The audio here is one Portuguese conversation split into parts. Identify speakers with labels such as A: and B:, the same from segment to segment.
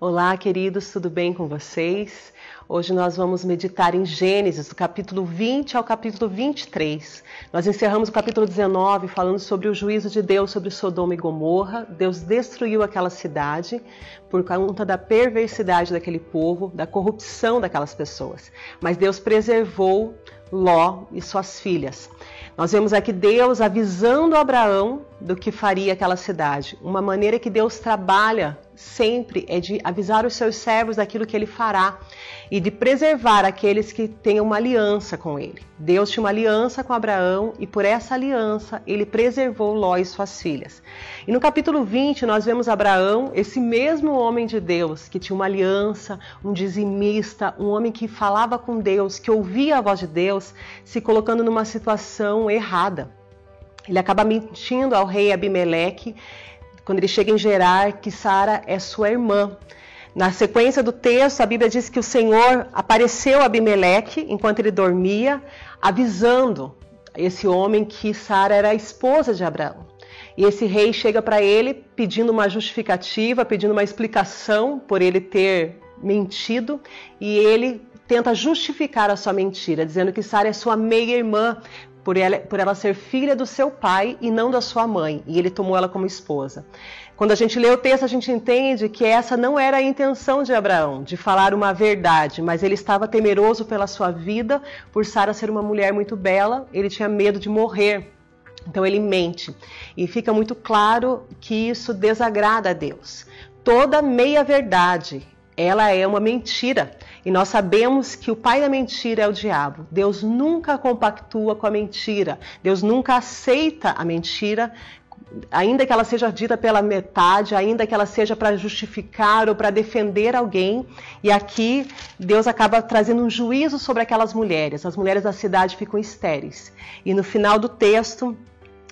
A: Olá, queridos, tudo bem com vocês? Hoje nós vamos meditar em Gênesis, do capítulo 20 ao capítulo 23. Nós encerramos o capítulo 19 falando sobre o juízo de Deus sobre Sodoma e Gomorra. Deus destruiu aquela cidade por conta da perversidade daquele povo, da corrupção daquelas pessoas. Mas Deus preservou Ló e suas filhas. Nós vemos aqui Deus avisando Abraão do que faria aquela cidade. Uma maneira que Deus trabalha sempre é de avisar os seus servos daquilo que ele fará e de preservar aqueles que têm uma aliança com ele. Deus tinha uma aliança com Abraão e por essa aliança ele preservou Ló e suas filhas. E no capítulo 20 nós vemos Abraão, esse mesmo homem de Deus que tinha uma aliança, um dizimista, um homem que falava com Deus, que ouvia a voz de Deus, se colocando numa situação errada. Ele acaba mentindo ao rei Abimeleque quando ele chega em Gerar que Sara é sua irmã. Na sequência do texto, a Bíblia diz que o Senhor apareceu a Abimeleque enquanto ele dormia, avisando esse homem que Sara era a esposa de Abraão. E esse rei chega para ele pedindo uma justificativa, pedindo uma explicação por ele ter mentido, e ele tenta justificar a sua mentira, dizendo que Sara é sua meia-irmã, por ela, por ela ser filha do seu pai e não da sua mãe, e ele tomou ela como esposa. Quando a gente lê o texto, a gente entende que essa não era a intenção de Abraão, de falar uma verdade, mas ele estava temeroso pela sua vida, por Sara ser uma mulher muito bela, ele tinha medo de morrer. Então ele mente. E fica muito claro que isso desagrada a Deus. Toda meia-verdade, ela é uma mentira. E nós sabemos que o pai da mentira é o diabo. Deus nunca compactua com a mentira. Deus nunca aceita a mentira, ainda que ela seja dita pela metade, ainda que ela seja para justificar ou para defender alguém. E aqui Deus acaba trazendo um juízo sobre aquelas mulheres. As mulheres da cidade ficam estéreis. E no final do texto,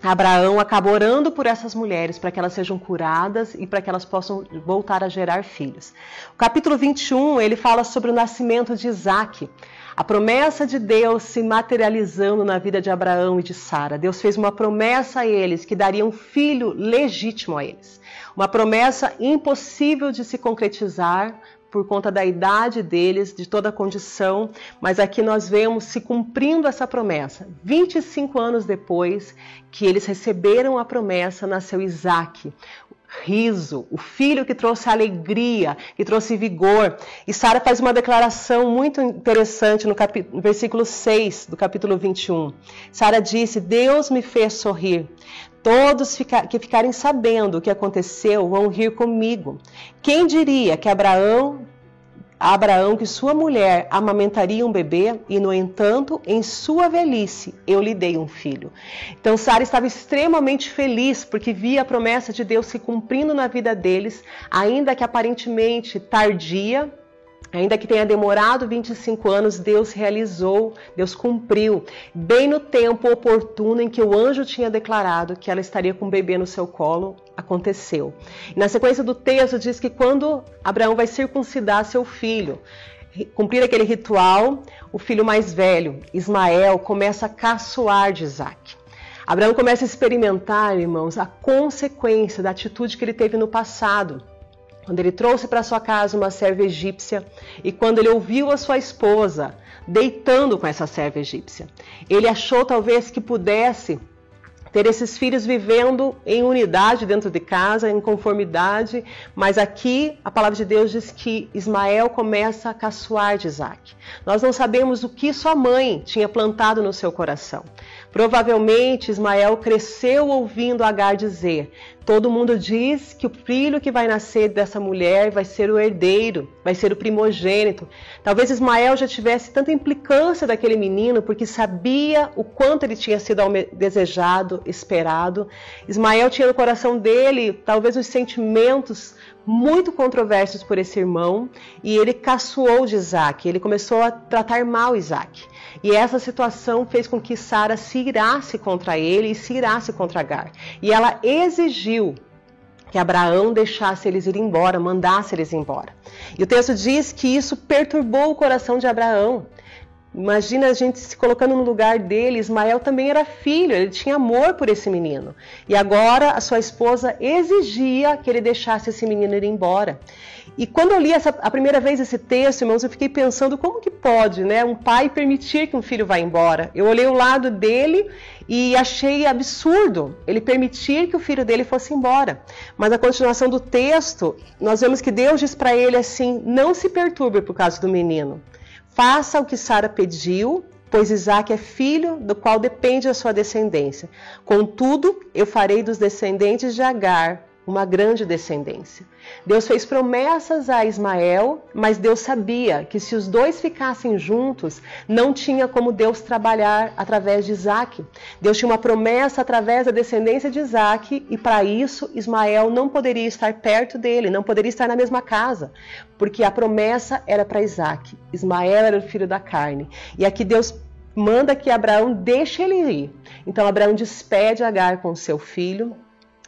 A: Abraão acaba orando por essas mulheres para que elas sejam curadas e para que elas possam voltar a gerar filhos. O capítulo 21 ele fala sobre o nascimento de Isaac. A promessa de Deus se materializando na vida de Abraão e de Sara. Deus fez uma promessa a eles que daria um filho legítimo a eles. Uma promessa impossível de se concretizar, por conta da idade deles, de toda a condição, mas aqui nós vemos se cumprindo essa promessa. 25 anos depois que eles receberam a promessa, nasceu Isaac, riso, o filho que trouxe alegria, que trouxe vigor. E Sara faz uma declaração muito interessante no, no versículo 6 do capítulo 21. Sara disse: Deus me fez sorrir. Todos que ficarem sabendo o que aconteceu vão rir comigo. Quem diria que Abraão Abraão que sua mulher amamentaria um bebê e, no entanto, em sua velhice eu lhe dei um filho. Então Sara estava extremamente feliz porque via a promessa de Deus se cumprindo na vida deles, ainda que aparentemente tardia, Ainda que tenha demorado 25 anos, Deus realizou, Deus cumpriu, bem no tempo oportuno em que o anjo tinha declarado que ela estaria com o bebê no seu colo, aconteceu. E na sequência do texto diz que quando Abraão vai circuncidar seu filho, cumprir aquele ritual, o filho mais velho, Ismael, começa a caçoar de Isaac. Abraão começa a experimentar, irmãos, a consequência da atitude que ele teve no passado quando ele trouxe para sua casa uma serva egípcia e quando ele ouviu a sua esposa deitando com essa serva egípcia, ele achou talvez que pudesse ter esses filhos vivendo em unidade dentro de casa, em conformidade, mas aqui a palavra de Deus diz que Ismael começa a caçoar de Isaac. Nós não sabemos o que sua mãe tinha plantado no seu coração. Provavelmente Ismael cresceu ouvindo Agar dizer: Todo mundo diz que o filho que vai nascer dessa mulher vai ser o herdeiro, vai ser o primogênito. Talvez Ismael já tivesse tanta implicância daquele menino porque sabia o quanto ele tinha sido desejado, esperado. Ismael tinha no coração dele talvez os sentimentos muito controversos por esse irmão e ele caçoou de Isaac, ele começou a tratar mal Isaac. E essa situação fez com que Sara se irasse contra ele e se irasse contra Agar. E ela exigiu que Abraão deixasse eles ir embora, mandasse eles embora. E o texto diz que isso perturbou o coração de Abraão. Imagina a gente se colocando no lugar dele. Ismael também era filho, ele tinha amor por esse menino. E agora a sua esposa exigia que ele deixasse esse menino ir embora. E quando eu li essa, a primeira vez esse texto, irmãos, eu fiquei pensando como que pode, né, um pai permitir que um filho vá embora. Eu olhei o lado dele e achei absurdo ele permitir que o filho dele fosse embora. Mas a continuação do texto, nós vemos que Deus diz para ele assim: não se perturbe por causa do menino. Faça o que Sara pediu, pois Isaac é filho do qual depende a sua descendência. Contudo, eu farei dos descendentes de Agar uma grande descendência. Deus fez promessas a Ismael, mas Deus sabia que se os dois ficassem juntos, não tinha como Deus trabalhar através de Isaac. Deus tinha uma promessa através da descendência de Isaac, e para isso Ismael não poderia estar perto dele, não poderia estar na mesma casa, porque a promessa era para Isaac. Ismael era o filho da carne. E aqui Deus manda que Abraão deixe ele ir. Então Abraão despede Agar com seu filho,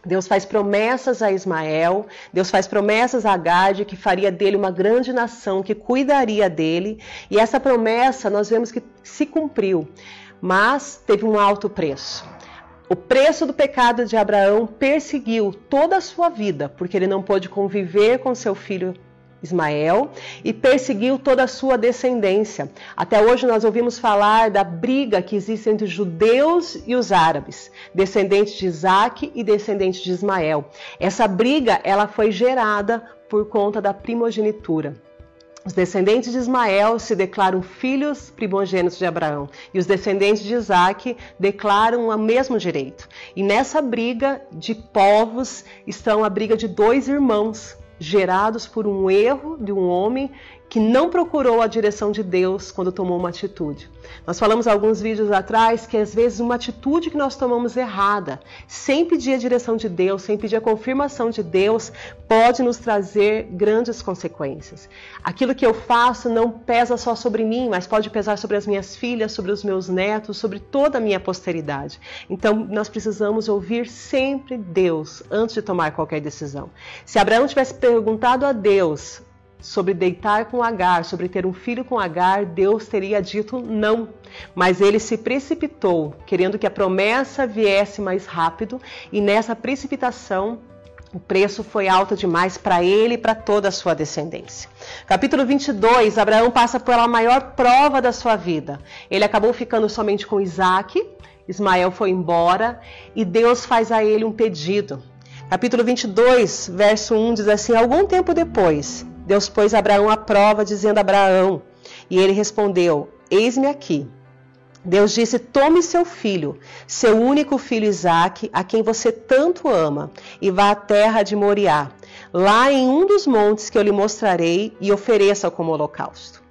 A: Deus faz promessas a Ismael, Deus faz promessas a Gade que faria dele uma grande nação, que cuidaria dele, e essa promessa nós vemos que se cumpriu, mas teve um alto preço. O preço do pecado de Abraão perseguiu toda a sua vida, porque ele não pôde conviver com seu filho Ismael e perseguiu toda a sua descendência. Até hoje nós ouvimos falar da briga que existe entre os judeus e os árabes, descendentes de Isaac e descendentes de Ismael. Essa briga ela foi gerada por conta da primogenitura. Os descendentes de Ismael se declaram filhos primogênitos de Abraão e os descendentes de Isaac declaram o mesmo direito. E nessa briga de povos estão a briga de dois irmãos gerados por um erro de um homem que não procurou a direção de Deus quando tomou uma atitude. Nós falamos alguns vídeos atrás que às vezes uma atitude que nós tomamos errada, sem pedir a direção de Deus, sem pedir a confirmação de Deus, pode nos trazer grandes consequências. Aquilo que eu faço não pesa só sobre mim, mas pode pesar sobre as minhas filhas, sobre os meus netos, sobre toda a minha posteridade. Então nós precisamos ouvir sempre Deus antes de tomar qualquer decisão. Se Abraão tivesse perguntado a Deus sobre deitar com Agar, sobre ter um filho com Agar, Deus teria dito não. Mas ele se precipitou, querendo que a promessa viesse mais rápido, e nessa precipitação o preço foi alto demais para ele e para toda a sua descendência. Capítulo 22, Abraão passa pela maior prova da sua vida. Ele acabou ficando somente com Isaac, Ismael foi embora e Deus faz a ele um pedido. Capítulo 22, verso 1 diz assim: Algum tempo depois, Deus pôs Abraão à prova, dizendo a Abraão, e ele respondeu: Eis-me aqui. Deus disse: Tome seu filho, seu único filho Isaque, a quem você tanto ama, e vá à terra de Moriá, lá em um dos montes que eu lhe mostrarei, e ofereça como holocausto.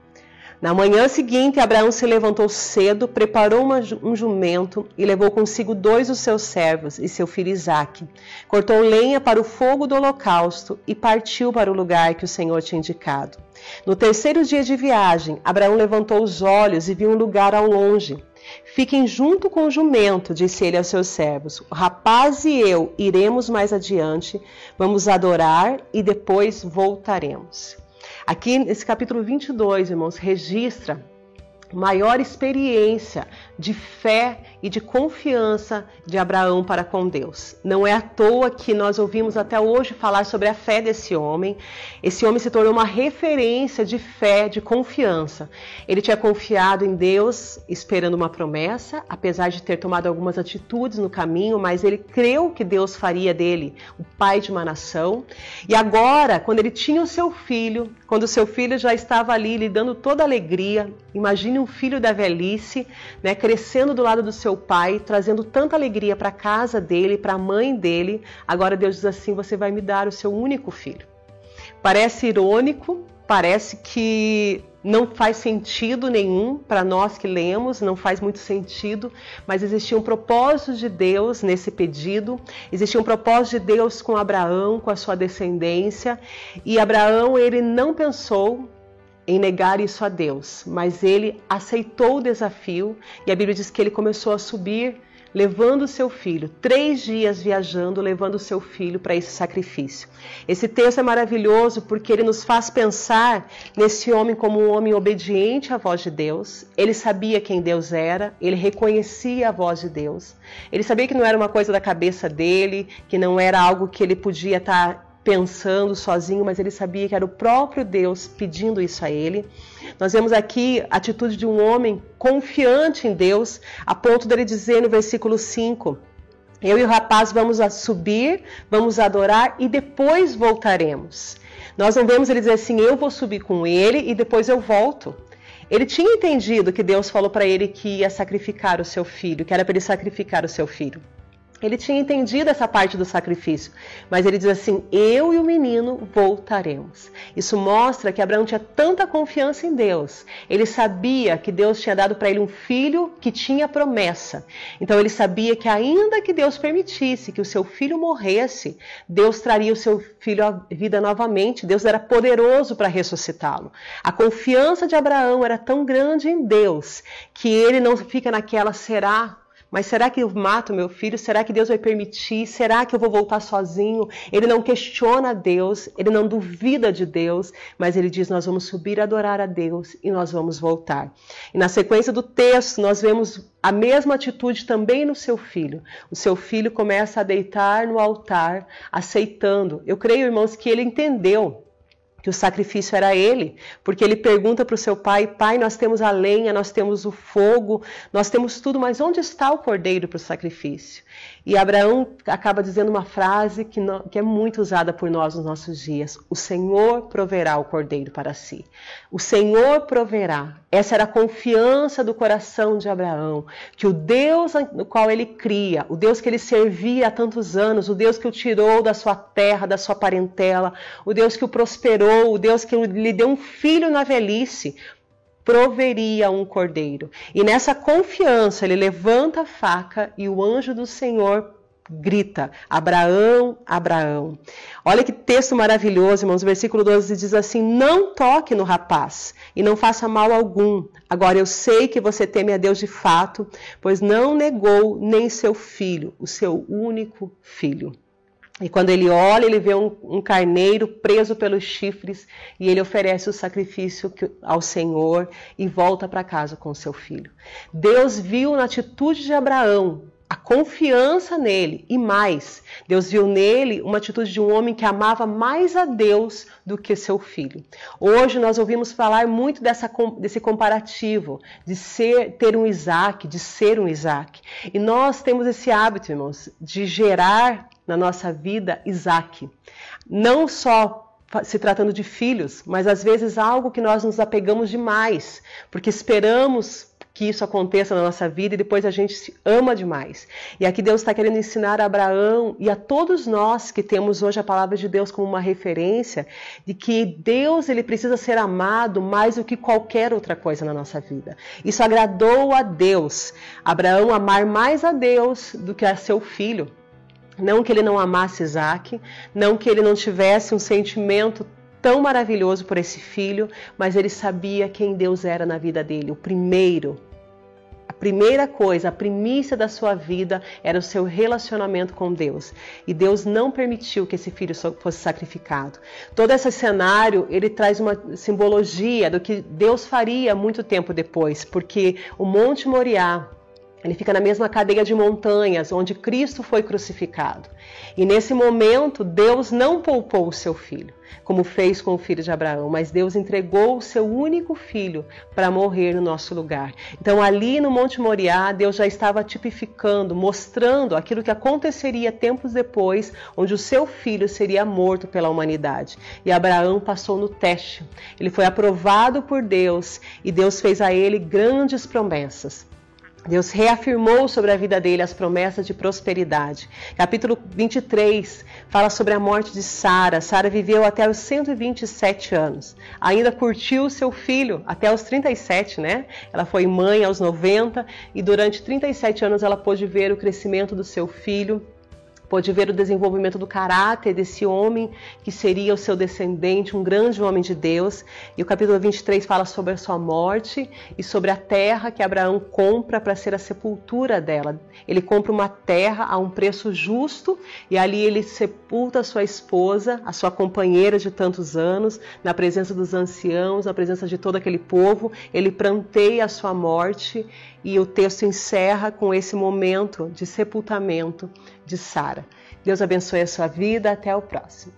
A: Na manhã seguinte, Abraão se levantou cedo, preparou uma, um jumento e levou consigo dois dos seus servos e seu filho Isaque. Cortou lenha para o fogo do holocausto e partiu para o lugar que o Senhor tinha indicado. No terceiro dia de viagem, Abraão levantou os olhos e viu um lugar ao longe. Fiquem junto com o jumento, disse ele aos seus servos. O rapaz e eu iremos mais adiante, vamos adorar e depois voltaremos. Aqui nesse capítulo 22, irmãos, registra maior experiência de fé e de confiança de Abraão para com Deus. Não é à toa que nós ouvimos até hoje falar sobre a fé desse homem. Esse homem se tornou uma referência de fé, de confiança. Ele tinha confiado em Deus, esperando uma promessa, apesar de ter tomado algumas atitudes no caminho, mas ele creu que Deus faria dele o pai de uma nação. E agora, quando ele tinha o seu filho, quando o seu filho já estava ali lhe dando toda a alegria, imagine um filho da velhice, né, crescendo do lado do seu pai, trazendo tanta alegria para a casa dele, para a mãe dele. Agora Deus diz assim: Você vai me dar o seu único filho. Parece irônico, parece que não faz sentido nenhum para nós que lemos, não faz muito sentido, mas existia um propósito de Deus nesse pedido, existia um propósito de Deus com Abraão, com a sua descendência, e Abraão ele não pensou em negar isso a Deus, mas ele aceitou o desafio e a Bíblia diz que ele começou a subir levando seu filho, três dias viajando, levando seu filho para esse sacrifício. Esse texto é maravilhoso porque ele nos faz pensar nesse homem como um homem obediente à voz de Deus. Ele sabia quem Deus era, ele reconhecia a voz de Deus. Ele sabia que não era uma coisa da cabeça dele, que não era algo que ele podia estar pensando sozinho, mas ele sabia que era o próprio Deus pedindo isso a ele. Nós vemos aqui a atitude de um homem confiante em Deus, a ponto dele dizer no versículo 5: Eu e o rapaz vamos subir, vamos adorar e depois voltaremos. Nós não vemos ele dizer assim: Eu vou subir com ele e depois eu volto. Ele tinha entendido que Deus falou para ele que ia sacrificar o seu filho, que era para ele sacrificar o seu filho. Ele tinha entendido essa parte do sacrifício, mas ele diz assim: Eu e o menino voltaremos. Isso mostra que Abraão tinha tanta confiança em Deus. Ele sabia que Deus tinha dado para ele um filho que tinha promessa. Então ele sabia que, ainda que Deus permitisse que o seu filho morresse, Deus traria o seu filho à vida novamente. Deus era poderoso para ressuscitá-lo. A confiança de Abraão era tão grande em Deus que ele não fica naquela será mas será que eu mato meu filho? Será que Deus vai permitir? Será que eu vou voltar sozinho? Ele não questiona Deus, ele não duvida de Deus, mas ele diz: Nós vamos subir adorar a Deus e nós vamos voltar. E na sequência do texto, nós vemos a mesma atitude também no seu filho. O seu filho começa a deitar no altar, aceitando. Eu creio, irmãos, que ele entendeu que o sacrifício era ele, porque ele pergunta para o seu pai: Pai, nós temos a lenha, nós temos o fogo, nós temos tudo, mas onde está o cordeiro para o sacrifício? E Abraão acaba dizendo uma frase que, não, que, é muito usada por nós nos nossos dias: O Senhor proverá o cordeiro para si. O Senhor proverá. Essa era a confiança do coração de Abraão, que o Deus no qual ele cria, o Deus que ele servia há tantos anos, o Deus que o tirou da sua terra, da sua parentela, o Deus que o prosperou, o Deus que lhe deu um filho na velhice, proveria um cordeiro. E nessa confiança, ele levanta a faca e o anjo do Senhor grita: Abraão, Abraão. Olha que texto maravilhoso, irmãos. O versículo 12 diz assim: Não toque no rapaz e não faça mal algum. Agora eu sei que você teme a Deus de fato, pois não negou nem seu filho, o seu único filho. E quando ele olha, ele vê um, um, carneiro preso pelos chifres e ele oferece o sacrifício ao Senhor e volta para casa com seu filho. Deus viu na atitude de Abraão a confiança nele e mais, Deus viu nele uma atitude de um homem que amava mais a Deus do que seu filho. Hoje nós ouvimos falar muito dessa, desse comparativo de ser ter um Isaac, de ser um Isaac. E nós temos esse hábito, irmãos, de gerar na nossa vida Isaac. Não só se tratando de filhos, mas às vezes algo que nós nos apegamos demais, porque esperamos que isso aconteça na nossa vida e depois a gente se ama demais. E aqui Deus está querendo ensinar a Abraão e a todos nós que temos hoje a palavra de Deus como uma referência de que Deus ele precisa ser amado mais do que qualquer outra coisa na nossa vida. Isso agradou a Deus. Abraão amar mais a Deus do que a seu filho. Não que ele não amasse Isaac, não que ele não tivesse um sentimento tão maravilhoso por esse filho, mas ele sabia quem Deus era na vida dele, o primeiro. A primeira coisa, a primícia da sua vida era o seu relacionamento com Deus. E Deus não permitiu que esse filho fosse sacrificado. Todo esse cenário, ele traz uma simbologia do que Deus faria muito tempo depois, porque o Monte Moriá, ele fica na mesma cadeia de montanhas onde Cristo foi crucificado. E nesse momento, Deus não poupou o seu filho, como fez com o filho de Abraão, mas Deus entregou o seu único filho para morrer no nosso lugar. Então, ali no Monte Moriá, Deus já estava tipificando, mostrando aquilo que aconteceria tempos depois, onde o seu filho seria morto pela humanidade. E Abraão passou no teste. Ele foi aprovado por Deus e Deus fez a ele grandes promessas. Deus reafirmou sobre a vida dele as promessas de prosperidade. Capítulo 23 fala sobre a morte de Sara. Sara viveu até os 127 anos. Ainda curtiu seu filho até os 37, né? Ela foi mãe aos 90 e durante 37 anos ela pôde ver o crescimento do seu filho pôde ver o desenvolvimento do caráter desse homem que seria o seu descendente, um grande homem de Deus. E o capítulo 23 fala sobre a sua morte e sobre a terra que Abraão compra para ser a sepultura dela. Ele compra uma terra a um preço justo e ali ele sepulta a sua esposa, a sua companheira de tantos anos, na presença dos anciãos, na presença de todo aquele povo. Ele pranteia a sua morte e o texto encerra com esse momento de sepultamento de Sara. Deus abençoe a sua vida. Até o próximo.